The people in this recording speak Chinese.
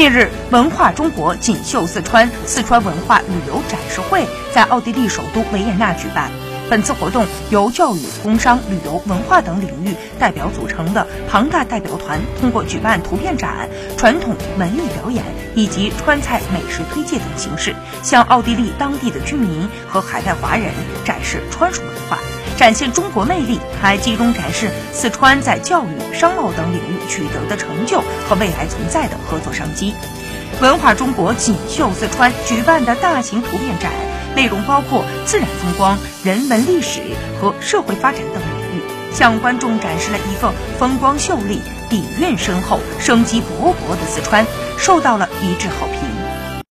近日，文化中国锦绣四川四川文化旅游展示会在奥地利首都维也纳举办。本次活动由教育、工商、旅游、文化等领域代表组成的庞大代表团，通过举办图片展、传统文艺表演以及川菜美食推介等形式，向奥地利当地的居民和海外华人展示川蜀文化，展现中国魅力，还集中展示四川在教育、商贸等领域取得的成就和未来存在的合作商机。文化中国锦绣四川举办的大型图片展。内容包括自然风光、人文历史和社会发展等领域，向观众展示了一个风光秀丽、底蕴深厚、生机勃勃的四川，受到了一致好评。